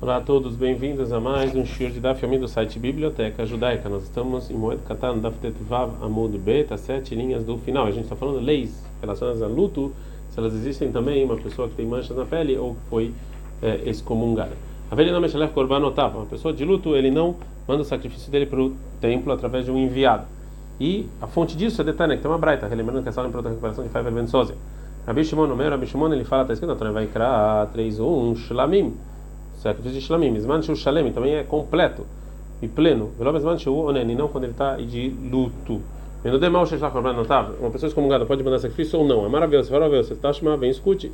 Olá a todos, bem-vindos a mais um shir de Daf do site Biblioteca Judaica. Nós estamos em Moed Katan Daf Vav Amud Bet, as sete linhas do final. A gente está falando leis relacionadas a luto, se elas existem também, uma pessoa que tem manchas na pele ou que foi é, excomungada. A velha não Meshalef Korban notava, uma pessoa de luto, ele não manda o sacrifício dele para o templo através de um enviado. E a fonte disso é Detânia, que tem uma braita, relembrando que é só em recuperação de Faivel Ben Sozia. Rabi Shimon, no meu Rabi Shimon, ele fala, está escrito na Torá, vai criar 3 1 Shlamim sacrifício de Shlamim. Isman Shu Shalem também é completo e pleno. Velo Isman Shu Onen, não quando ele está de luto. Vendo de mal uma pessoa excomungada pode mandar sacrifício ou não. É maravilhoso, maravilhoso. Você está chamando, vem, escute.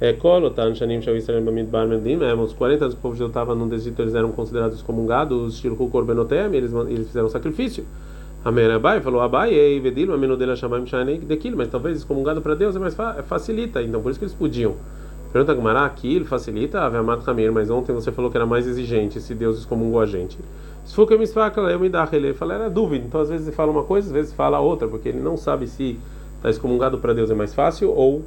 É Kolotan Shanim Shav Israel Bamidbar Mendim, é, os 40 anos que o povo de Deus estava no deserto, eles eram considerados excomungados, Shirku Korbenotem, eles, eles fizeram sacrifício. Amém Abai falou Abai, e Vedilo, Ameno dele Shamam Shanei, daquilo, mas talvez excomungado para Deus é mais facilita, então por isso que eles podiam. Pergunta Gumará, aqui ele facilita a Vemat Hamir, mas ontem você falou que era mais exigente se Deus excomungou a gente. Se for que eu me dá ele fala era dúvida. Então às vezes ele fala uma coisa, às vezes fala outra, porque ele não sabe se está excomungado para Deus é mais fácil ou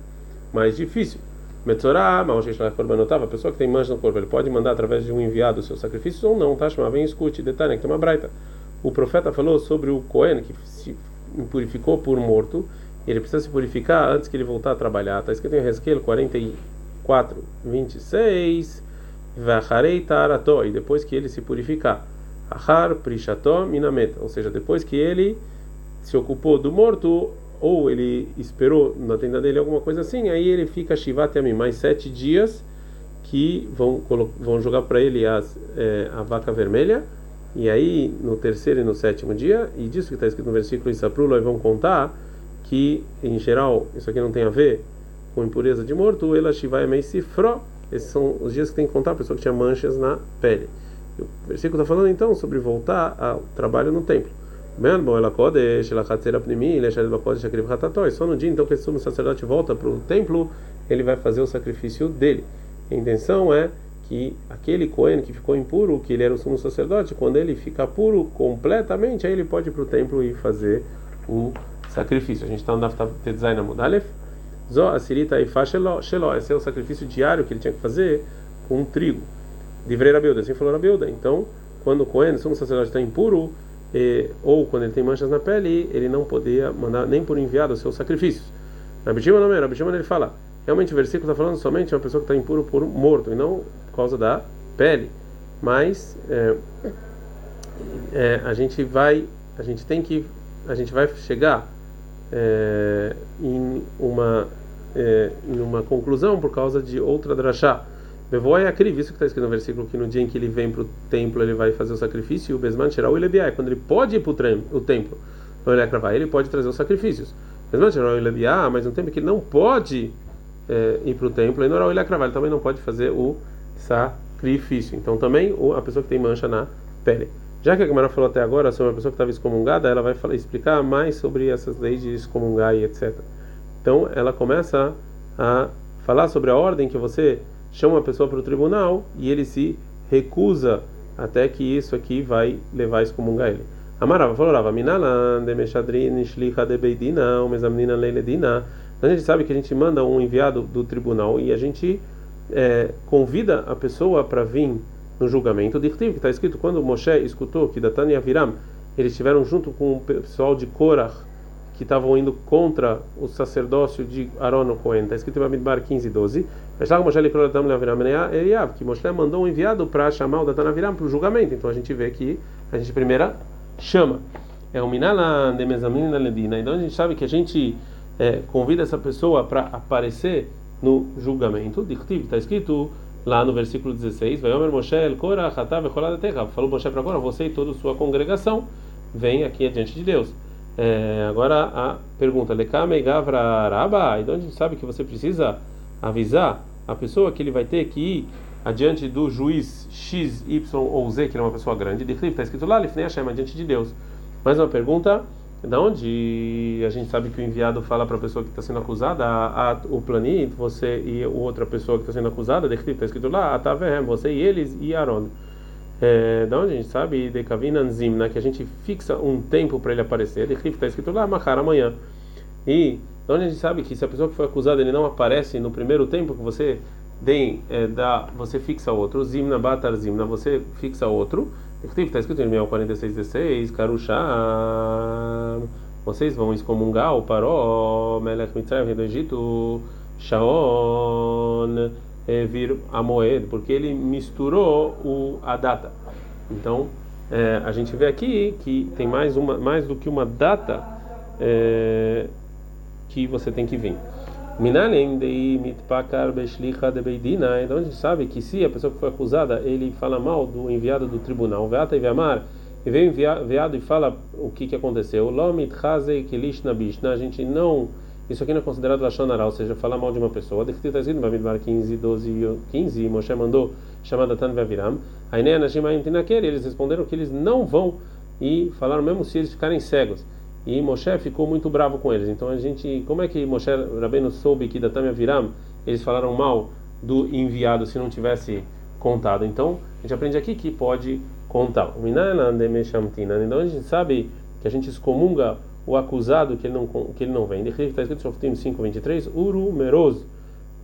mais difícil. Metzorá, a pessoa que tem mancha no corpo, ele pode mandar através de um enviado os seus sacrifícios ou não, tá? Chama, vem escute, detalhe, que tem uma braita. O profeta falou sobre o Cohen que se purificou por morto, ele precisa se purificar antes que ele voltar a trabalhar. Está escrito em Resquel 40 4, 26. Vacharei tarato, e depois que ele se purificar. Ahar prishato minamet, ou seja, depois que ele se ocupou do morto, ou ele esperou na tenda dele alguma coisa assim, aí ele fica shivat mim mais sete dias que vão, vão jogar para ele as, é, a vaca vermelha, e aí no terceiro e no sétimo dia, e disso que está escrito no versículo Isaprula, vão contar que em geral isso aqui não tem a ver com impureza de morto, ela shivai mei sifro. Esses são os dias que tem que contar a pessoa que tinha manchas na pele. O versículo está falando então sobre voltar ao trabalho no templo. Só no dia então que esse sumo sacerdote volta para o templo, ele vai fazer o sacrifício dele. A intenção é que aquele Cohen que ficou impuro, que ele era o sumo sacerdote, quando ele ficar puro completamente, aí ele pode ir para o templo e fazer o sacrifício. A gente está no Daftav Tetzai Mudalef. Zó, asirita e sheló. Esse é o sacrifício diário que ele tinha que fazer com um trigo. Livrei Rabiuda, assim falou Rabiuda. Então, quando o Cohen, se um sacerdote está impuro, eh, ou quando ele tem manchas na pele, ele não podia mandar nem por enviado os seus sacrifícios. Rabi Shimon não é, Shimon ele fala, realmente o versículo está falando somente de uma pessoa que está impuro por morto, e não por causa da pele. Mas é, é, a gente vai, a gente tem que, a gente vai chegar é, em uma é, em uma conclusão por causa de outra drachá. Bevoi akri, isso que está escrito no versículo que no dia em que ele vem para o templo ele vai fazer o sacrifício e o besman tirar o ilebiai, quando ele pode ir para o templo, ele é pode trazer os sacrifícios. Besman tirar o ilebiai, mas no tempo que ele não pode é, ir para o templo, ele ele também não pode fazer o sacrifício. Então também a pessoa que tem mancha na pele. Já que a Gemara falou até agora sobre a pessoa que estava excomungada, ela vai falar, explicar mais sobre essas leis de excomungar e etc. Então, ela começa a falar sobre a ordem que você chama a pessoa para o tribunal e ele se recusa até que isso aqui vai levar a excomungar ele. Amarava falou, minalan de meshadrin shlicha de beidina, o mesamnina leiledina. A gente sabe que a gente manda um enviado do tribunal e a gente é, convida a pessoa para vir no julgamento de que está escrito quando Moshe escutou que Datan e Aviram eles estiveram junto com o pessoal de Korah que estavam indo contra o sacerdócio de Aaron o Cohen. Está escrito em Bamidbar 15 12. Que Moshe mandou um enviado para chamar o Datan Aviram para o julgamento. Então a gente vê que a gente primeira chama. É o de Mezamina Ledina. Então a gente sabe que a gente é, convida essa pessoa para aparecer no julgamento. Está escrito lá no versículo 16, vai Omer Moshe el Korah hatav Falou Moshe para agora, você e toda sua congregação vem aqui adiante de Deus. É, agora a pergunta, Lekame Gavra Araba, então a gente sabe que você precisa avisar a pessoa que ele vai ter que ir adiante do juiz X, Y ou Z, que é uma pessoa grande, de está escrito lá, Lifnei Hashem, adiante de Deus. Mais uma pergunta, da onde a gente sabe que o enviado fala para a pessoa que está sendo acusada, a, a, o planit, você e outra pessoa que está sendo acusada, está escrito lá, Atavehem, você e eles e Aaron. É, da onde a gente sabe, de Kavinanzim, né, que a gente fixa um tempo para ele aparecer, está escrito lá, Mahar amanhã. E da onde a gente sabe que se a pessoa que foi acusada ele não aparece no primeiro tempo que você deem, é, dá, você fixa outro, zimna batar zimna, você fixa outro. Está escrito em 4616, Karusha, vocês vão excomungar o Paró, Melech Mitzrayim, rei do Egito, Shaon, vir a Moed, porque ele misturou o, a data. Então, é, a gente vê aqui que tem mais, uma, mais do que uma data é, que você tem que vir. Minalem de mitpakar beshlicha de beidina. Então a gente sabe que se a pessoa que foi acusada ele fala mal do enviado do tribunal, veata e veamar, e veio enviado e fala o que que aconteceu. Lomit chazei kilish nabishna. A gente não isso aqui não é considerado Lashonara, ou seja, falar mal de uma pessoa. Está escrito no Bamidbar 15, 12 15, Moshe mandou chamar Datan Vaviram. Aí eles responderam que eles não vão e falaram mesmo se eles ficarem cegos. E Moshe ficou muito bravo com eles. Então a gente, como é que Moshe Rabbeinu soube que Datan Vaviram eles falaram mal do enviado se não tivesse contado? Então a gente aprende aqui que pode contar. Então a gente sabe que a gente excomunga o acusado que ele não que ele não vem. Está escrito em Shoftim 5:23, Uru Meroz,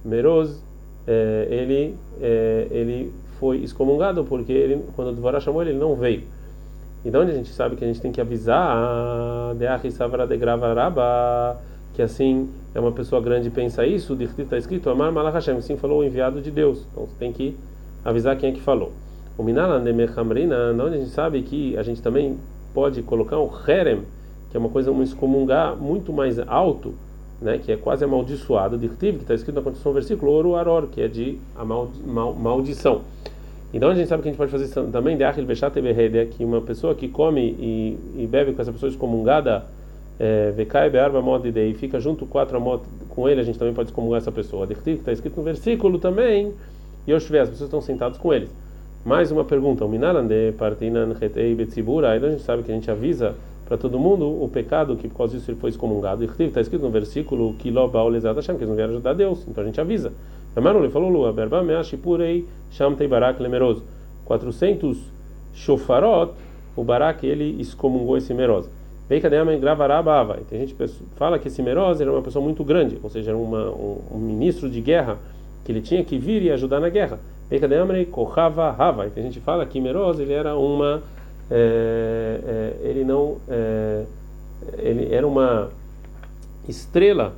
Meroz, é, ele é, ele foi excomungado porque ele quando o Dvorá chamou ele, ele não veio. Então a gente sabe que a gente tem que avisar de Savara de Gravaraba que assim é uma pessoa grande pensa isso, está escrito Amar Malach Hashem, sim falou o enviado de Deus. Então você tem que avisar quem é que falou. O Minalan de onde a gente sabe que a gente também pode colocar um Herem que é uma coisa um excomungar muito mais alto, né, que é quase amaldiçoado, de que está escrito na continuação do versículo, ouro aror, que é de mal, maldição. Então a gente sabe que a gente pode fazer isso também de achil bechat é que uma pessoa que come e, e bebe com essa pessoa excomungada, é, vecai bearba mod e fica junto quatro amot com ele, a gente também pode excomungar essa pessoa. Está escrito no versículo também, e as pessoas estão sentadas com eles. Mais uma pergunta, o minalan de partinan retei betzibura, aí a gente sabe que a gente avisa para todo mundo o pecado que por causa disso ele foi excomungado. Está escrito no versículo que que eles não vieram ajudar Deus. Então a gente avisa. Amaru ele falou, Lua, Berba Meashipurei Sham Barak Lemeroso. 400 shofarot, o Barak ele excomungou esse meroso. Tem gente que fala que esse meroso era uma pessoa muito grande, ou seja, era uma, um, um ministro de guerra que ele tinha que vir e ajudar na guerra. Tem gente que fala que Meroz ele era uma é, é, ele não é, ele era uma estrela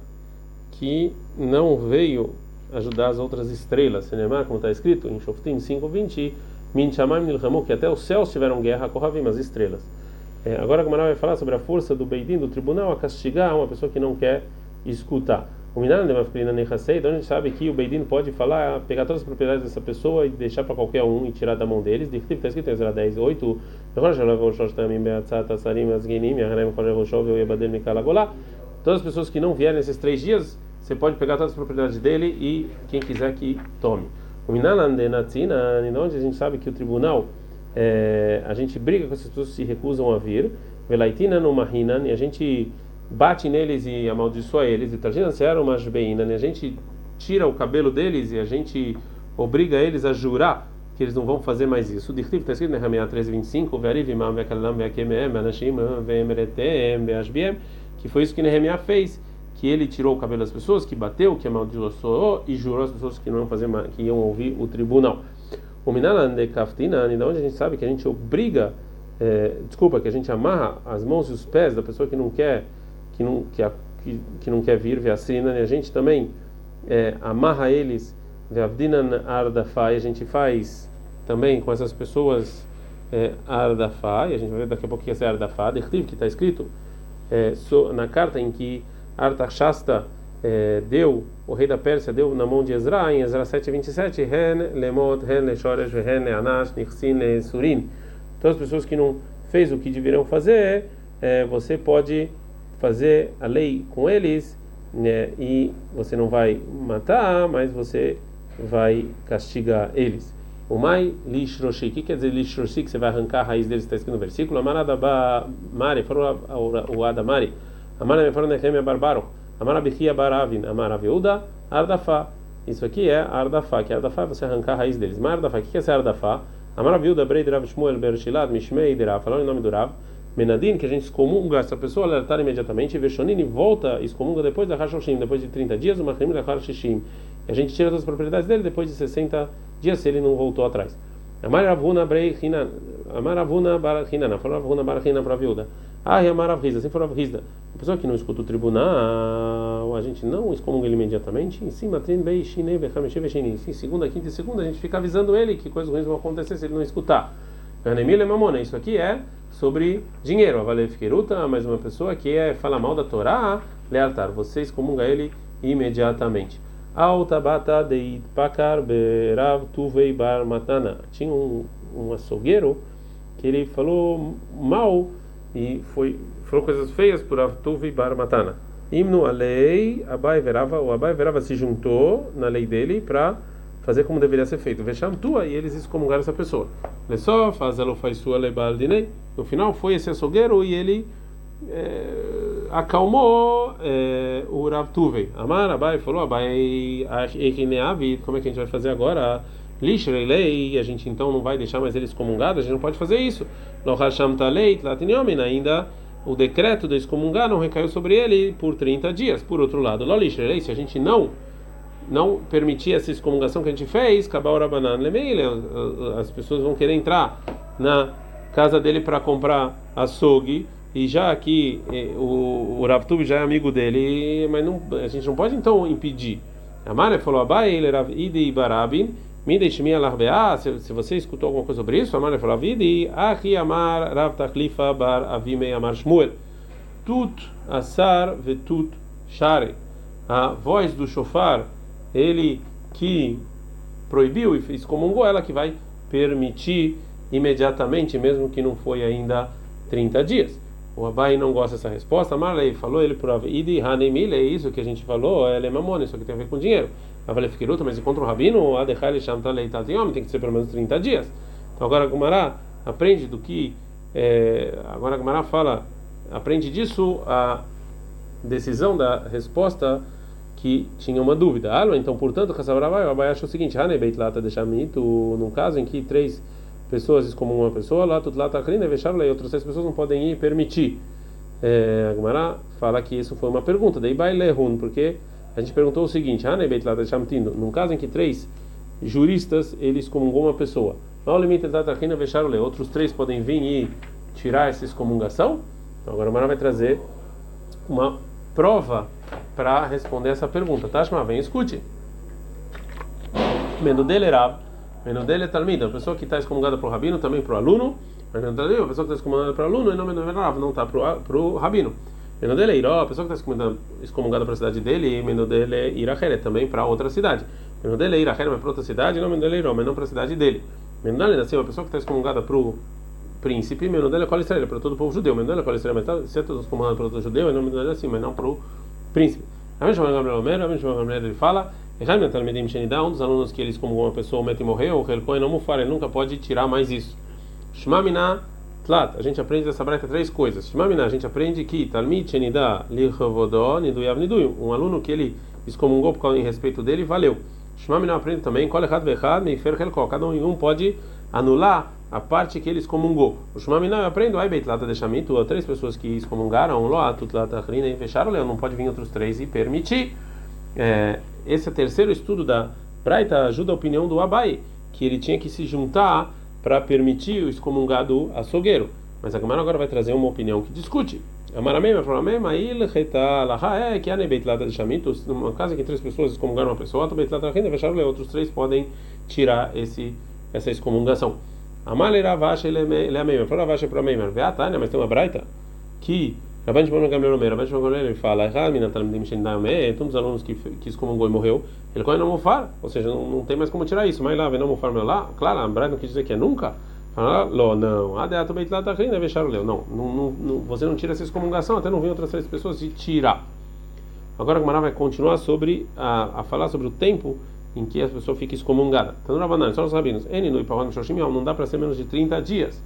que não veio ajudar as outras estrelas. Cinemar, como está escrito em Shoftim 5:20, Min Shamayim Nilhamu, que até os céus tiveram guerra com Ravim, as estrelas. É, agora a Gamara vai falar sobre a força do Beidin, do tribunal, a castigar uma pessoa que não quer escutar. O Minan de Mafkrina Nechasei, então a gente sabe que o Beidin pode falar, pegar todas as propriedades dessa pessoa e deixar para qualquer um e tirar da mão deles. Está escrito em Ezra 10, 8. Todas as pessoas que não vierem nesses três dias, você pode pegar todas as propriedades dele e quem quiser que tome. O Minalan de Natsina, onde a gente sabe que o tribunal, é, a gente briga com essas pessoas que se recusam a vir. Velaitina no Mahinan, e a gente bate neles e amaldiçoa eles, e Tarjinanciaram Mashbeina, né? a gente tira o cabelo deles e a gente obriga eles a jurar que eles não vão fazer mais isso. O Dirtiv está escrito em Nehemiah 13:25, Verivimam ve'kalam ve'akemem ve'anashim ve'emretem ve'ashbiem, que foi isso que Nehemiah fez, que ele tirou o cabelo das pessoas, que bateu, que amaldiçoou e jurou as pessoas que não iam fazer que iam ouvir o tribunal. O de Kaftina, onde a gente sabe que a gente obriga, é, desculpa, que a gente amarra as mãos e os pés da pessoa que não quer que não, que, que, que não quer vir, Veassina, a gente também é, amarra eles, Veavdinan Ardafai, a gente faz também com essas pessoas é, Ardafai, a gente vai ver daqui a pouco que é Ardafai, que está escrito é, so, na carta em que Artaxasta é, deu, o rei da Pérsia deu na mão de Ezra, em Ezra 7:27, Hen lemot, hen leshoresh, hen leanash, nixin surin. Todas as pessoas que não fez o que deveriam fazer, é, você pode fazer a lei com eles, né, e você não vai matar, mas você vai castigar eles. O mai lishroshi, o que quer dizer lishroshi? Que você vai arrancar a raiz deles, está escrito no versículo. Amaradaba mari, falou o Adamari. Amara me falou Nehemia barbaro. Amara bichia baravin, amara viúda, ardafa. Isso aqui é ardafa, que é ardafa, você arrancar a raiz deles. Mas ardafa, o que é essa ardafa? Amara viúda, brei Rav Shmuel bershilat, mishmei de Rav, falando em nome do Rav. Menadin, que a gente excomunga essa pessoa, alertar imediatamente, Veshonini volta, excomunga depois da Hashoshim, depois de 30 dias, o Machrim da Hashishim, a gente tira das propriedades dele depois de 60 dias se ele não voltou atrás. Amar Ravuna Breichinan, Amar Ravuna Barachinan, falou Ravuna Barachinan para a viúva. Ah, Amar Avrizda, assim for Avrizda. A pessoa que não escuta o tribunal, a gente não excomunga ele imediatamente. Em cima. Sim, segunda, quinta e segunda, a gente fica avisando ele que coisas ruins vão acontecer se ele não escutar. Ganemile Mamona, isso aqui é sobre dinheiro. Avale Fiqueruta, mais uma pessoa que é fala mal da Torá, lealtar. Você excomunga ele imediatamente. Altabata deit pakar berav tuvei bar matana. Tinha um, um açougueiro que ele falou mal e foi falou coisas feias por Avtuvei bar matana. A lei, Abai Verava, o Abai Verava se juntou na lei dele para fazer como deveria ser feito. Vesham tua e eles excomungaram essa pessoa. Só faz faz sua lebal dinei. No final foi esse açougueiro e ele é, acalmou é, o Rav Tuvei. Amar Abai falou, Abai, como é que a gente vai fazer agora? lei, a gente então não vai deixar mais eles comungados, a gente não pode fazer isso. Ainda o decreto de excomungar não recaiu sobre ele por 30 dias. Por outro lado, lei, se a gente não não permitir essa excomungação que a gente fez, as pessoas vão querer entrar na casa dele para comprar açougue e já que eh, o, o já é amigo dele, mas não, a gente não pode então impedir. Amar falou Abai, ele Rav Idi Barabin, Mideshmi Alarbea, se você escutou alguma coisa sobre isso, Amar falou Avidi, Ahi Amar Rav Tachlifa Bar Avime Amar Shmuel, Tut Asar Vetut Share, a voz do shofar, ele que proibiu e excomungou, ela que vai permitir imediatamente, mesmo que não foi ainda 30 dias. O Abai não gosta dessa resposta. Marley falou ele por Idi Hanemile, é isso que a gente falou, é Lemamone, isso que tem a ver com dinheiro. Avalei Fikiruta, mas encontra um rabino, Adechai Shamtalei Tatiom, tem que ser pelo menos 30 dias. Então agora Gumará aprende do que. É, agora Gumará fala, aprende disso a decisão da resposta que tinha uma dúvida. Ah, então, portanto, Kassabrabai, o Abai achou o seguinte: Hanebeit Lata Deixamito, num caso em que três pessoas como uma pessoa, lá tudo lá está crendo, e outras seis pessoas não podem ir permitir. É, a fala que isso foi uma pergunta, daí Bailehun, porque a gente perguntou o seguinte: ah, num caso em que três juristas eles excomungou uma pessoa, outros três podem vir e tirar essa excomungação? Então agora a vai trazer uma prova para responder essa pergunta. Tashma, vem escute. Mendo dele era Meno dele é talmida, a pessoa que está excomungada para o rabino, também para o aluno. Não a pessoa que está excomungada para o aluno, e não não está para o rabino. Meno dele é iró, a pessoa que está excomungada para a cidade dele, e meno dele é irachere, também para outra cidade. Meno dele é irachere, mas para outra cidade, não meno dele é iró, mas não para a cidade dele. Meno dele é assim, a pessoa que está excomungada para o príncipe, meno dele é qual estrela, para todo o povo judeu. Meno dele é qual estrela, mas tá, se é todo excomungado para outro judeu, não meno dele é assim, mas não para o príncipe. A chama Gabriel Homero, a chama Gabriel, ele fala um dos alunos que eles, como uma pessoa, mete e morreu, o Helkoen não mufar, ele nunca pode tirar mais isso. Shmamina Tlat, a gente aprende dessa breita três coisas. Shmamina, a gente aprende que Talmid Shenida Lichovodó Niduyav Niduyu, um aluno que ele excomungou por causa em respeito dele, valeu. Shmamina aprende também, Kol Echad Vechad Meifer Helko, cada um pode anular a parte que ele excomungou. O Shmamina eu aprendo, Ai Beitlata Deixamitu, três pessoas que excomungaram, Loat Tlata Rina e fecharam, não pode vir outros três e permitir. É, esse é terceiro estudo da Braita ajuda a opinião do Abai, que ele tinha que se juntar para permitir o excomungado açougueiro. Mas a Gemara agora vai trazer uma opinião que discute. Amaramema, Faramema, Il, Reta, é que a Nebeitlata de Shamitos, numa casa que três pessoas excomungaram uma pessoa, Beitlata Renda, fecharam outros três podem tirar esse, essa excomungação. Amale Ravash, ele é meio, Ravash para Meimer, Veatania, mas tem uma Braita que Rabban Shimon Gamliel Omer, Rabban Shimon Gamliel ele fala, um dos alunos que que excomungou e morreu, ele corre não mofar, ou seja, não, não tem mais como tirar isso, mas lá, vem não mofar meu lá, claro, a Brad não quis dizer que é nunca, fala, lo, não, adeato beit lá tá rindo, deixar o leu, não, não, não, você não tira essa excomungação, até não vem outras três pessoas de tirar. Agora a Gemara vai continuar sobre, a, a falar sobre o tempo em que a pessoa fica excomungada. Então, no Rabanan, só os rabinos, não dá para ser menos de 30 dias.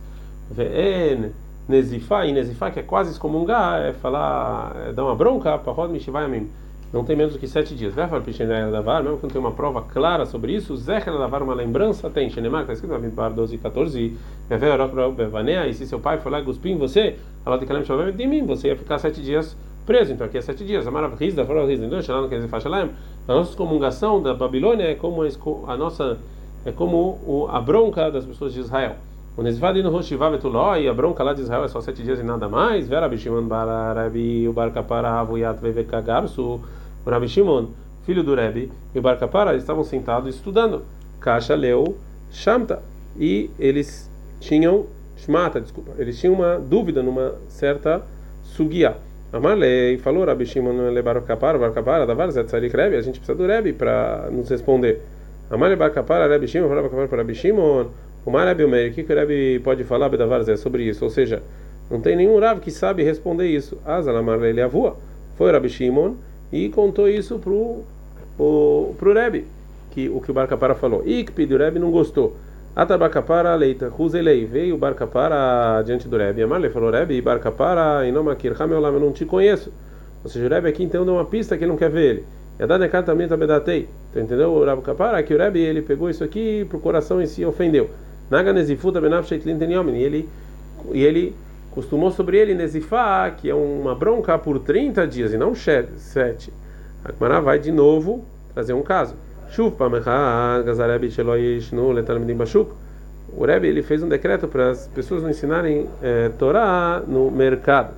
Vn Nezifá, e Nezifá, que é quase excomungar, é falar, é dar uma bronca, para Mishivayamim. Não tem menos do que sete dias. Vai falar Davar, mesmo que não tem uma prova clara sobre isso, Zecher Davar, uma lembrança, tem. Shenemar, está escrito no Bar 12 e 14, e se seu pai for lá cuspir em você, ela tem que de mim, você ia ficar sete dias preso. Então aqui é sete dias. Amarav Rizda, falou Rizda, então, Shalom, que faz Shalom, A nossa excomungação da Babilônia é como a nossa é como a bronca das pessoas de Israel. O Nezvad no Roshivav Etuló, e a bronca lá de Israel é só sete dias e nada mais. Vera Bishimon Barabi, o Barcapara Avuyat Vevekagarsu, o Rabi Shimon, filho do Rebbe, e o Barcapara estavam sentados estudando. Caixa leu Shamta. E eles tinham, Shmata, desculpa, eles tinham uma dúvida numa certa sugia. Amarlei falou Rabi Shimon le Barcapara, Barcapara, Davar Zetzarik Rebbe, a gente precisa do Rebbe para nos responder. Amarlei Barcapara, Rabi Shimon, falou Barcapara para Rabi Shimon. O Marabi Omer, o que o Rebbe pode falar, Bedavar Zé, sobre isso? Ou seja, não tem nenhum Rav que sabe responder isso. Azalamar ele avua. Foi o Rabi Shimon e contou isso pro o pro Rebbe, que o que o Barcapara falou. Ikpid, o Rebbe não gostou. Atabacapara leita, Ruzelei, veio o Barcapara diante do Rebbe. Amarle falou, Rebbe, Barcapara, Inomakir, Hameolam, eu não te conheço. Ou seja, o Rebbe aqui então deu uma pista que ele não quer ver ele. Yadanekat também tabedatei. Então, entendeu? O Rabi Kapara, que o Rebbe ele pegou isso aqui pro coração e se ofendeu. Naga Nezifuta Benafshet Lintenyomin. E ele, e ele costumou sobre ele Nezifá, que é uma bronca por 30 dias e não 7. A Gemara vai de novo trazer um caso. Shuf Pamecha Gazarebi Sheloish no Letalmidim Bashuk. O Rebbe ele fez um decreto para as pessoas não ensinarem é, Torá no mercado.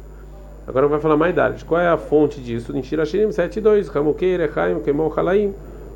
Agora vai falar mais idade. Qual é a fonte disso? Em Shirashirim 7.2. Hamukei Rechaim Kemol Halaim.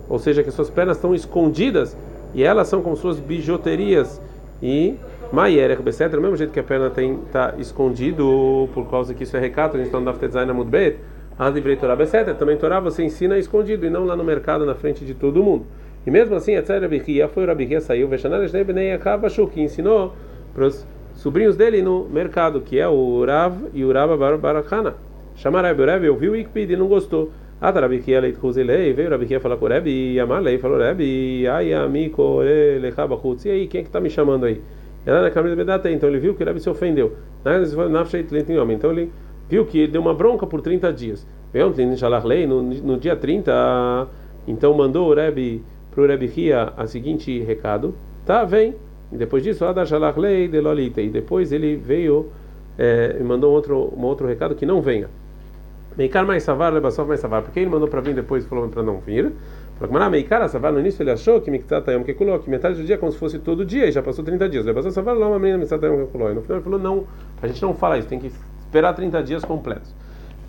Ou seja, que suas pernas estão escondidas e elas são como suas bijuterias e Mayer, etc. Do mesmo jeito que a perna tem tá escondido por causa que isso é recato, a gente está no Zain Amud Bet, Adivrei Torah, etc. Também Torá você ensina escondido e não lá no mercado na frente de todo mundo. E mesmo assim, etc. Rabihia foi Rabihia saiu, Veshanar Eshnei Bnei Akavashu, que ensinou para os sobrinhos dele no mercado, que é o Rav e o Rav Barakana. O Rebbe ouviu e não gostou. Rabi Leit Kuzilei, veio Rabi falar com o Rebbe, e Amalei falou, Rebbe, ai amigo, lechaba chutz, e aí, quem é que está me chamando aí? Ela na câmera Bedata, então ele viu que o Rebbe se ofendeu. Então ele viu que ele deu uma bronca por 30 dias. No, no dia 30, então mandou o Rebbe para o Rebbe a seguinte recado, tá, vem. E depois disso, Adar Shalach Lei de Lolita, e depois ele veio é, e mandou um outro, um outro recado que não venha. Meikar mais savar, lebassov mais savar. Porque ele mandou para vir depois falou para não vir. Falou, Meikar savar, no início ele achou que Miktatayom que que metade do dia é como se fosse todo dia e já passou 30 dias. Lebassov savar, lá uma menina Miktatayom que No final ele falou, não, a gente não fala isso, tem que esperar 30 dias completos.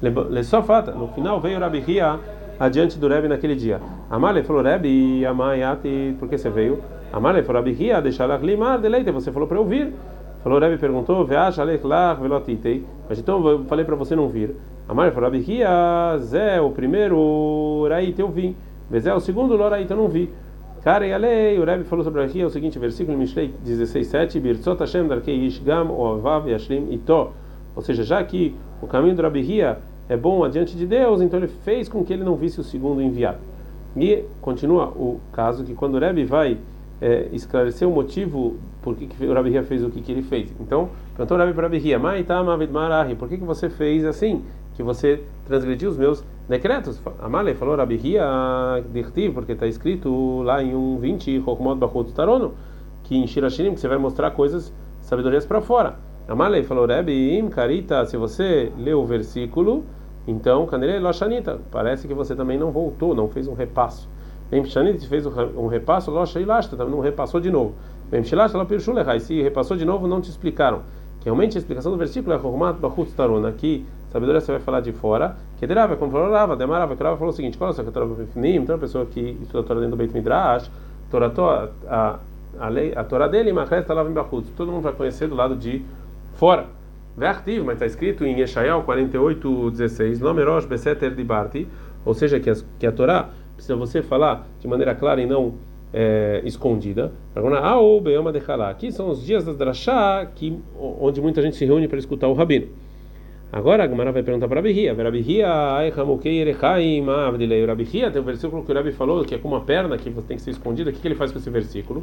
Le só fata, no final veio Rabi Ria adiante do Rebbe naquele dia. Amale falou, Rebbe, Amayati, por que você veio? Amale falou, Rabi Ria, deixar limar de leite, você falou para eu vir. Falou, Rebbe perguntou, Veacha lech velotitei. Mas então eu falei para você não vir. Amar falou, Abihia, Zé, o primeiro, Raíta eu vim. Vezé, o segundo, Loraíta eu não vi. Cara, e lei, o Rebbe falou sobre Abihia, o seguinte versículo, Mishlei 16:7, Birtzot Hashem darkei Ishgam, Oavav Yashlim Ito. Ou seja, já que o caminho do Abihia é bom adiante de Deus, então ele fez com que ele não visse o segundo enviado. E continua o caso que quando o Rebbe vai é, esclarecer o motivo por que, que o Rabi fez o que, que ele fez. Então, perguntou o Rabi para Rabi Hia, por que, que você fez assim? Que você transgrediu os meus decretos? Amale falou Rabi Hia, porque está escrito lá em um 20, Chokmot Bachot Tarono, que em Shirashirim, que você vai mostrar coisas, sabedorias para fora. Amale falou Im Karita, se você leu o versículo, então, Kanele Loshanita, parece que você também não voltou, não fez um repasso. Memshanit fez um repasso, Locha e Lasta, não repassou de novo. Memshilasta, ela pirchulechai, se repassou de novo, não te explicaram. Que realmente a explicação do versículo é Romat Bahut Taruna, aqui, sabedoria você vai falar de fora. Que derava, como falou Rava, demarava, que Rava falou o seguinte: qual é a Torá Befnim? Então, a pessoa que estuda a Torá dentro do Beit Midrash, Torá, a, a, lei, a Torá dele, Machrez Talav em Bahut, todo mundo vai conhecer do lado de fora. Vertiv, mas está escrito em Yeshayahu 48, 16, Nomerosh Beseter de Barti, ou seja, que a, que a Torá precisa você falar de maneira clara e não é, escondida. Aqui são os dias da Drashá, que, onde muita gente se reúne para escutar o rabino. Agora a Gemara vai perguntar para Rabihia. Rabihia, Rabihia, tem o versículo que o Rabi falou, que é com uma perna que tem que ser escondida. O que, que ele faz com esse versículo?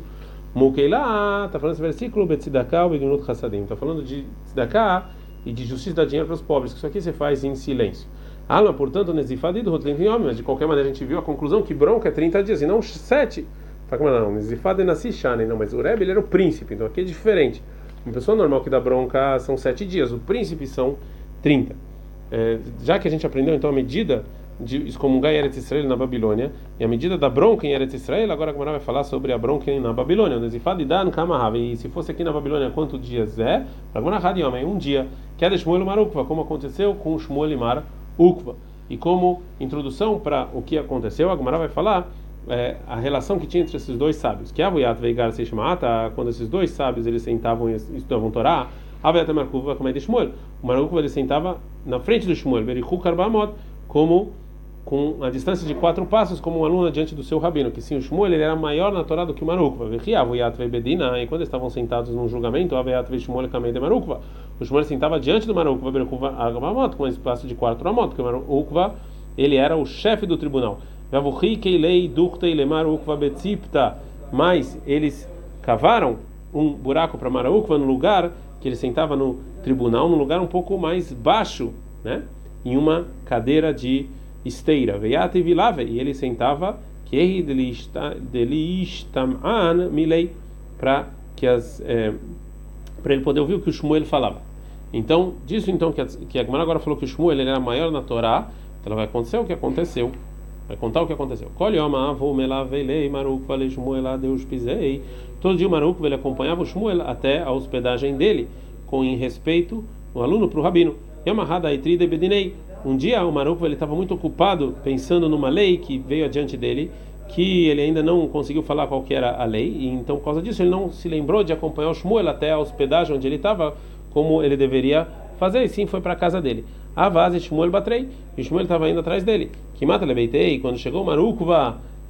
Mukeila, está falando esse versículo, Betzidaká, Begnut Hassadim. Está falando de Tzidaká e de justiça da dinheiro para os pobres. Isso aqui você faz em silêncio. Alma, portanto, Nezifad e do mas de qualquer maneira a gente viu a conclusão que bronca é 30 dias e não 7. Fala, não, Nezifad e Nassishane, não, mas o Rebbe ele era o príncipe, então aqui é diferente. Uma pessoa normal que dá bronca são 7 dias, o príncipe são 30. É, já que a gente aprendeu então a medida de excomungar em Eretz Israel na Babilônia, e a medida da bronca em Eretz Israel, agora a Gemara vai falar sobre a bronca na Babilônia. E se fosse aqui na Babilônia, quantos dias é? Um dia. Que é Marukva, como aconteceu com Shmuel Mar Ukva. E como introdução para o que aconteceu, a Gemara vai falar é, a relação que tinha entre esses dois sábios. Que Avuyat Veigar Seishmata, quando esses dois sábios eles sentavam e estudavam Torá, Avuyat Markuva, como é de Shmuel. O Marukva ele sentava na frente do Shmuel, Berichu Karbamot, como com a distância de quatro passos, como um aluno diante do seu rabino, que sim, o Shmuel ele era maior na Torá do que o Marukva. E quando estavam sentados num julgamento, o Shmuel sentava diante do Marukva, com um espaço de quatro amot, porque o Marukva ele era o chefe do tribunal. Mas eles cavaram um buraco para Marukva no lugar que ele sentava no tribunal, num lugar um pouco mais baixo, né? Em uma cadeira de esteira. Veiate vilave e ele sentava que milei para que as é, para ele poder ouvir o que o Shmuel falava. Então, disso então que a, que a agora falou que o Shmuel ele era maior na Torá, então vai acontecer o que aconteceu. Vai contar o que aconteceu. Todo dia o Maruk ele acompanhava o Shmuel até a hospedagem dele, com em respeito o aluno para o rabino. Bedinei. Um dia o Maruco ele estava muito ocupado pensando numa lei que veio adiante dele, que ele ainda não conseguiu falar qual que era a lei, e então por causa disso ele não se lembrou de acompanhar o Shmuel até a hospedagem onde ele estava, como ele deveria fazer, e sim foi para a casa dele. A vase Shmuel batrei, e Shmuel estava indo atrás dele. Que mata leveitei, quando chegou Maruco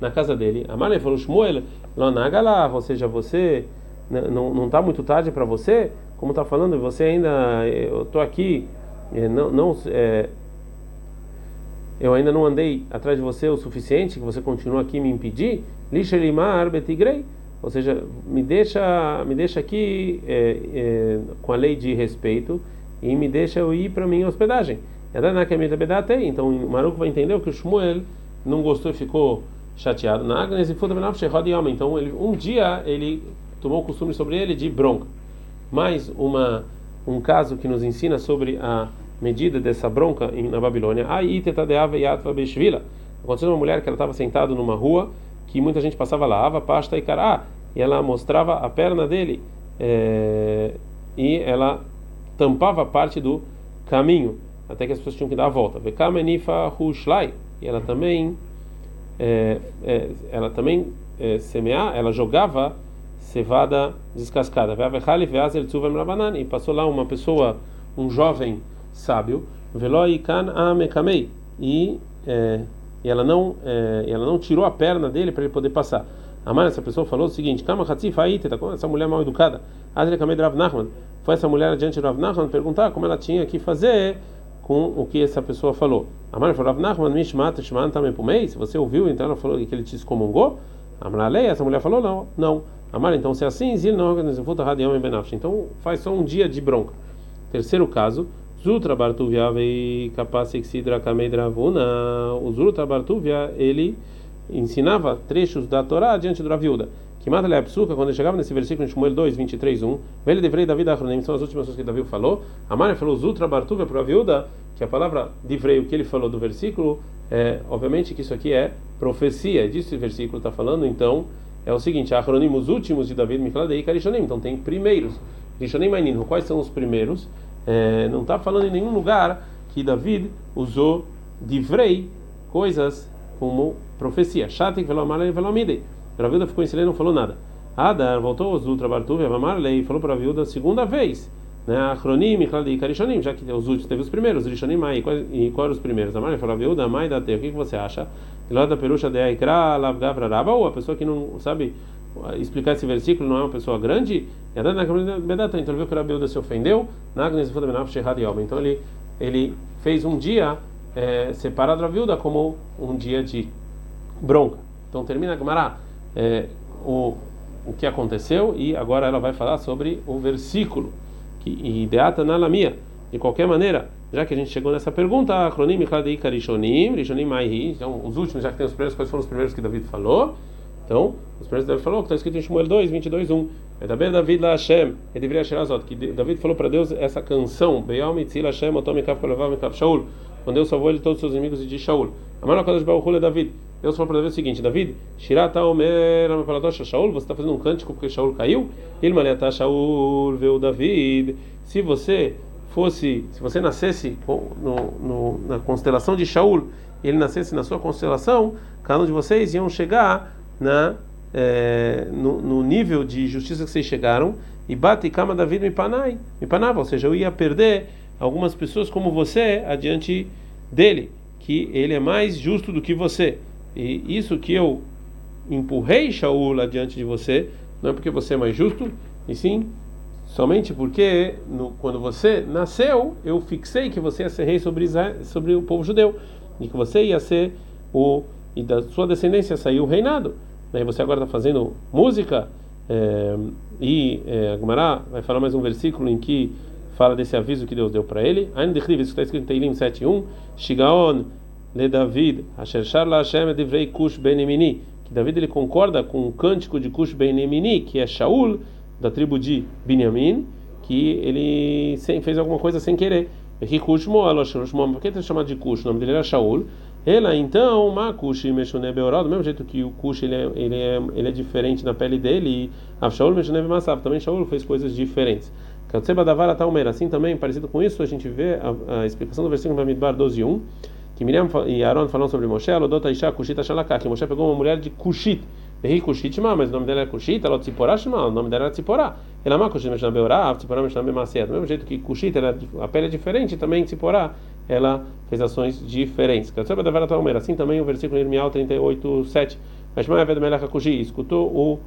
na casa dele, a Marley falou: Shmuel, Lonagala, ou seja, você não está muito tarde para você, como está falando, você ainda, eu estou aqui, eh, não, não é, eu ainda não andei atrás de você o suficiente, que você continua aqui me impedir, lishelimar betigrei, ou seja, me deixa, me deixa aqui é, é, com a lei de respeito e me deixa eu ir para minha hospedagem. Então o Maruco entender que o Shmuel não gostou e ficou chateado. Então ele, um dia ele tomou o costume sobre ele de bronca. Mais uma um caso que nos ensina sobre a medida dessa bronca na Babilônia. Aí. Aconteceu uma mulher que ela estava sentada numa rua que muita gente passava lá, ava pasta e cará, e ela mostrava a perna dele é, e ela tampava parte do caminho até que as pessoas tinham que dar a volta. E ela também é, é, ela também é, semear, ela jogava cevada descascada. E passou lá uma pessoa, um jovem sábio, veloi kan e é, e ela não é, ela não tirou a perna dele para ele poder passar. A mãe pessoa falou o seguinte: essa mulher mal educada. Foi essa mulher adiante de Rav Nachman perguntar como ela tinha que fazer com o que essa pessoa falou. A mãe falou: Rav Nachman, mishmat, shman também Se você ouviu, então ela falou que ele te excomungou. A essa mulher falou: não, não. Amar, então se é assim, zil não Então faz só um dia de bronca. Terceiro caso, Zutra Bartuvia vei capaz sidra kamedravuna. O Zutra Bartuvia ele ensinava trechos da Torá diante do Raviuda. Que mata a psuca quando ele chegava nesse versículo em Shmuel 2, 23, 1. Velho devrei da vida Achronim, são as últimas coisas que Davi falou. A Maria falou Zutra Bartuvia para o Raviuda, que a palavra divrei, o que ele falou do versículo, é, obviamente que isso aqui é profecia. Disso o versículo está falando, então é o seguinte: Achronim, os últimos de Davi, Mikladei e Karishanim. Então tem primeiros. Rishonim Mainin, quais são os primeiros? é, não está falando em nenhum lugar que David usou divrei, coisas como profecia. Shatik velomarlei velomidei. A viúva ficou em silêncio e não falou nada. Adar voltou aos ultra bartuv e falou para a viúva segunda vez. Né, Achronim, Michladi e Karishonim, já que os últimos teve os primeiros, os Rishonim, e quais os primeiros? A Maria falou, viúva, mãe da Teu, o que, você acha? Lá da perucha de Aikra, Lavgavra Raba, ou a pessoa que não sabe explicar esse versículo não é uma pessoa grande, então ele viu que o Rabiuda se ofendeu, então ele, ele fez um dia é, separado da viúva como um dia de bronca. Então termina a Gemara é, o, o que aconteceu e agora ela vai falar sobre o versículo. Que, ideata na lamia. De qualquer maneira, já que a gente chegou nessa pergunta, Rishonim, então os últimos, já que tem os primeiros, quais foram os primeiros que David falou? Então, os primeiros Davi falou que está escrito em Shmuel 2, 22, 1. É Davi David la Hashem, deveria Sherazot, que David falou para Deus essa canção, Beyal Mitzil Hashem, Otom Mikav Kolevav Mikav Shaul. Quando Deus salvou ele todos os seus inimigos e de Shaul. Amar Kadosh Baruch é David. Deus falou para David o seguinte: David, Shirata Omer Amapaladosha Shaul, você está fazendo um cântico porque Shaul caiu? Ilmaniata Shaul veio David. Se você fosse, se você nascesse no, no, na constelação de Shaul, ele nascesse na sua constelação, cada um de vocês iam chegar na é, no, no, nível de justiça que vocês chegaram e bate cama David me panai, me panava, ou seja, eu ia perder algumas pessoas como você adiante dele, que ele é mais justo do que você. E isso que eu empurrei Shaul adiante de você, não é porque você é mais justo, e sim somente porque no, quando você nasceu, eu fixei que você ia ser rei sobre, sobre o povo judeu, e que você ia ser o e da sua descendência saiu o reinado. Daí você agora está fazendo música é, e é, a Gemara vai falar mais um versículo em que fala desse aviso que Deus deu para ele. Ainda isso está escrito em Teilim 7:1, Shigaon le David, asher shar la Hashem divrei Kush ben Emini, que David ele concorda com o cântico de Kush ben Emini, que é Shaul da tribo de Binyamin, que ele fez alguma coisa sem querer. Aqui Kush Moal, por que ele chamado de Kush? O nome dele era Shaul. Ela então, Makushi Meshune Beoró, do mesmo jeito que o Kush ele é, ele é, ele é diferente na pele dele, e Avshaul Meshune Massav, também Shaul fez coisas diferentes. Katseba Davara Talmer, assim também, parecido com isso, a gente vê a, a explicação do versículo Bamidbar 12.1, que Miriam e Aaron falam sobre Moshe, Alodota Isha Kushita Shalaka, que Moshe pegou uma mulher de Kushit, Erri Kushit mas o nome dela é Kushit, ela Tziporá Shema, o nome dela era Tziporá. É Kushit Meshna Beorá, Tziporá Meshna Bemacia. Do mesmo jeito que Kushit, a pele é diferente, também Tziporá, ela fez ações diferentes. Katseba Davara Talmer, assim também o versículo Irmial 38.7, Meshma Eved Melech Kushi, escutou o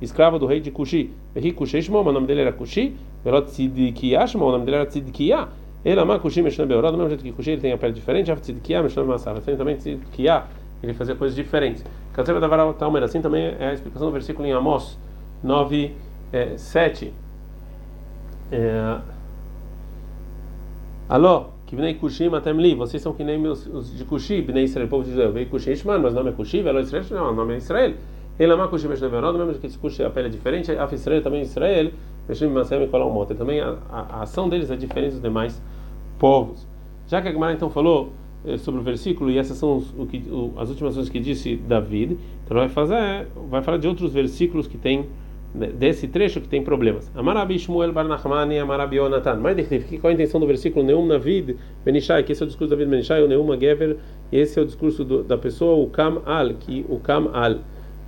escravo do rei de Kushi. Erri Kushi Shema, o nome dele era Kushi, Velot Tzidkiah Shema, o nome dele era Tzidkiah. Ele ama Kushi Meshna Beorá, do mesmo jeito que Kushi ele tem a pele diferente, Av Tzidkiah Bemacia. Tem também Tzidkiah, ele fazia coisas diferentes. Katseba Davara Talmer, assim também é a explicação do versículo em Amós 9, é, 7. É, Alô, que Bnei Kushim Atemli, vocês são que nem os de Kushi, Bnei Israel, povo de Israel. Veio Kushi Ishman, mas o nome é Kushi, Velo Israel, não, o nome é Israel. Ele ama Kushi Meshnev Yonod, mesmo que esse a pele é diferente, Af Israel também é Israel, Meshnev Masem e Kolam Moter. Também a, a, a, ação deles é diferente dos demais povos. Já que a Gemara então falou eh, sobre o versículo, e essas são os, o que, o, as últimas coisas que disse David, então vai fazer, vai falar de outros versículos que tem desse trecho que tem problemas. Amarabi Shmuel Bar Nachmani Amarabi Yonatan. Mas qual a intenção do versículo Neum Navid Benishai, que esse é o discurso do David Benishai, o Neum Gever, esse é o discurso do, da pessoa, o Kam Al, que o Kam Al.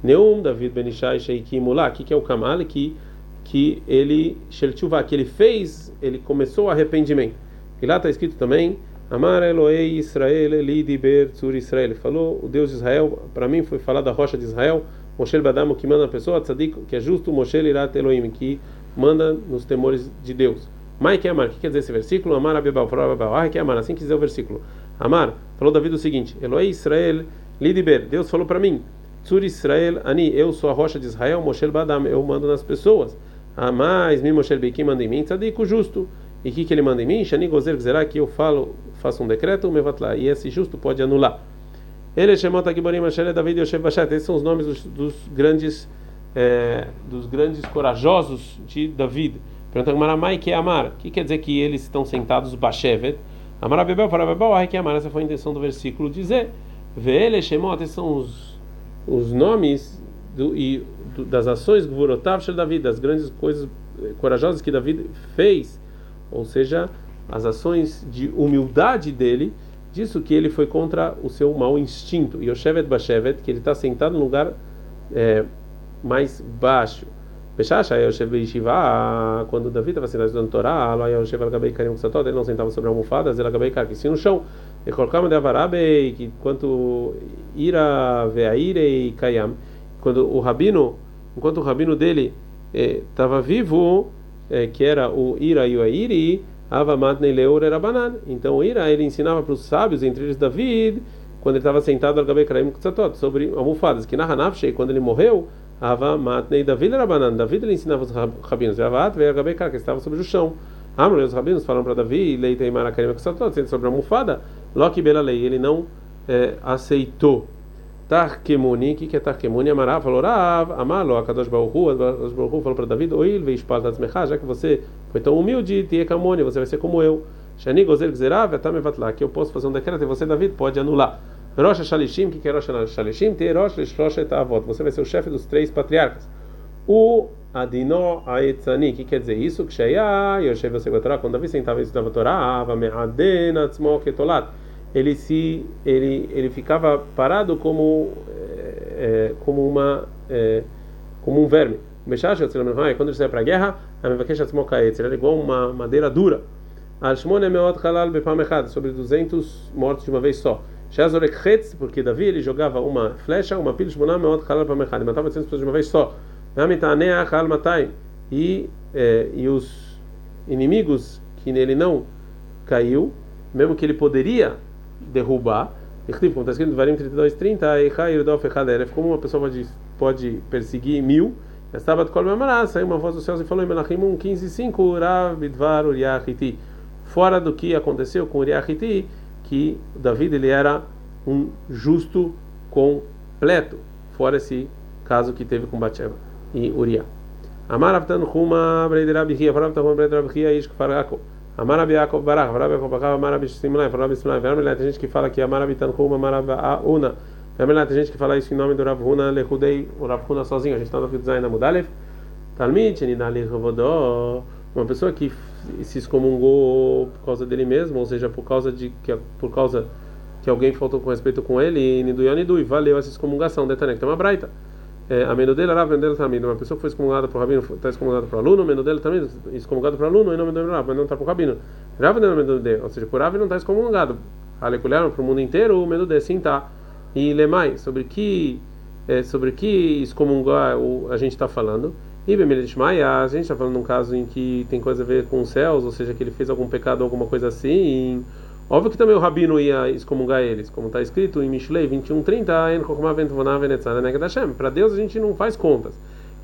Neum David Benishai Sheikimulá, que que é o Kam Al, que que ele Shelchuvá, que ele fez, ele começou o arrependimento. E lá está escrito também Amar Eloei Israel Lidiber Tzur Israel. Falou o Deus de Israel, para mim foi falar da rocha de Israel. Moshe Badamo que manda a pessoa, tzadik, que é justo, Moshe Irat Elohim, que manda nos temores de Deus. Mai que amar, o que quer dizer esse versículo? Amar Abibal, ah, que amar, assim quer dizer o versículo. Amar, falou Davi o seguinte: Eloei Israel, Lidiber, Deus falou para mim, Tzur Israel, Ani, eu sou a rocha de Israel, Moshe Badam, eu mando nas pessoas. A mais, mi Moshe Beikim manda em mim, tzadik, o justo. E o que, que ele manda em mim? Shani Gozer Gzerá, que eu falo, faço um decreto, Mevatla, e esse justo pode anular. Ele chamou Takibarim Asher David Yoshev Bashat. Esses são os nomes dos, dos grandes é, dos grandes corajosos de David. Pergunta Maramai que é Amar. O que quer dizer que eles estão sentados Bashevet? Amar Bebel para Bebel, que Amar. Essa foi a intenção do versículo dizer. Vele Shemot, esses são os, os nomes do, e do, das ações Gvurotav David, das grandes coisas corajosas que David fez, ou seja, as ações de humildade dele disso que ele foi contra o seu mau instinto. Yoshevet Bashevet, que ele está sentado no lugar é, mais baixo. Peshacha, Yoshev Beishiva, quando Davi estava sentado estudando Torá, Al-Gabei ele não sentava sobre a almofada, Zel Gabei Kar, que sim no chão. E colocava de Avarabei, que quanto Ira Veaire Kayam, quando o rabino, enquanto o rabino dele estava é, vivo, é, que era o Ira e o Airi, Avamatnei Leur era banan. Então o Ira ele ensinava para os sábios, entre eles David, quando ele estava sentado sobre almofadas, que na Hanafshei, quando ele morreu, Avamatnei David era banan. David ele ensinava os rabinos, Avat veio al Gabei que estava sobre o chão. Amor, os rabinos falaram para Davi, Leitei Marakarim Kutzatot, sobre a almofada, Loki Belalei, ele não é, aceitou. Tarkemuni, o que, é Tarkemuni? Amará falou, Rav, Amalo, Akadosh Baruchu, Akadosh Baruchu falou para David, Oil, Veishpal Tatzmecha, já que você foi tão humilde, Tiekamoni, você vai ser como eu. Shani gozer gzerav etamevatla, que eu posso fazer um decreto e você, David, pode anular. Rosh Shalishim, que é Rosh Shalishim? Rosh Lishroshet Avot. Você vai ser o chefe dos três patriarcas. O Adino Aitzani, que quer dizer isso? Que Sheia, Yoshev Yosef Torá, quando Davi sentava e estudava Torá, Ava Me'aden Atzmo Ketolat. Ele se, ele, ele ficava parado como, é, como uma, é, como um verme. Quando ele saia para a guerra, ele era igual uma madeira dura. Sobre 200 mortos de uma vez só. Porque Davi ele jogava uma flecha, uma pilha de meot halal e matava 800 pessoas de uma vez só. E, é, e os inimigos que nele não caiu, mesmo que ele poderia derrubar, como está escrito no Varim 32, 30, como uma pessoa pode, pode perseguir mil, estava de Kolmamara, saiu uma voz dos céus e falou em Melachim 1, 15, 5, Ravidvar Uriahiti. Fora do que aconteceu com Uriahiti, que Davi ele era um justo completo, fora esse caso que teve com Batsheba e Uriah. Amar Avtan Huma Breiderabi Ria, Avtan Huma Breiderabi Ria, Ish Farako. Amar Rabi Yaakov Barach, Rabi Yaakov Barach, Amar Rabi Simlai, Rabi Simlai, Vermelha, tem gente que fala que Amar Abitan Huma, Amar Una. Vermelha, tem gente que fala isso em nome do Rav Huna, Lehudei, o Rav Huna sozinho, a gente está no design da Mudalev. Talmid, Nidali Rovodó, uma pessoa que se excomungou por causa dele mesmo, ou seja, por causa de que por causa que alguém faltou com respeito com ele, Niduyan Nidui, valeu essa excomungação, Detanek, tem uma braita. É, a menudela era vendendo também. Uma pessoa que foi excomungada para o rabino está excomungada para o aluno, a menudela também excomungada para o aluno, e não menudela mas não está para o rabino. Rav não menudela, ou seja, por Rav não está excomungado. Aleculharam para o mundo inteiro, o menudela sim está. E lemai, sobre que é, sobre que excomungar o, a gente está falando? E a gente está falando de um caso em que tem coisa a ver com os céus, ou seja, que ele fez algum pecado alguma coisa assim. Óbvio que também o rabino ia excomungar eles, como está escrito em Mishlei 21:30, para Deus a gente não faz contas.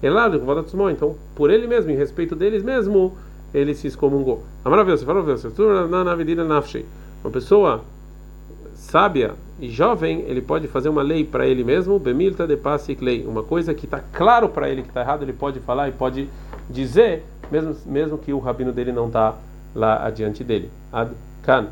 Então, por ele mesmo, em respeito deles mesmo, ele se excomungou. Maravilhoso, maravilhoso. Uma pessoa sábia e jovem, ele pode fazer uma lei para ele mesmo, bemilta de lei, uma coisa que está claro para ele que está errado, ele pode falar e pode dizer, mesmo mesmo que o rabino dele não está lá adiante dele. Ad kan.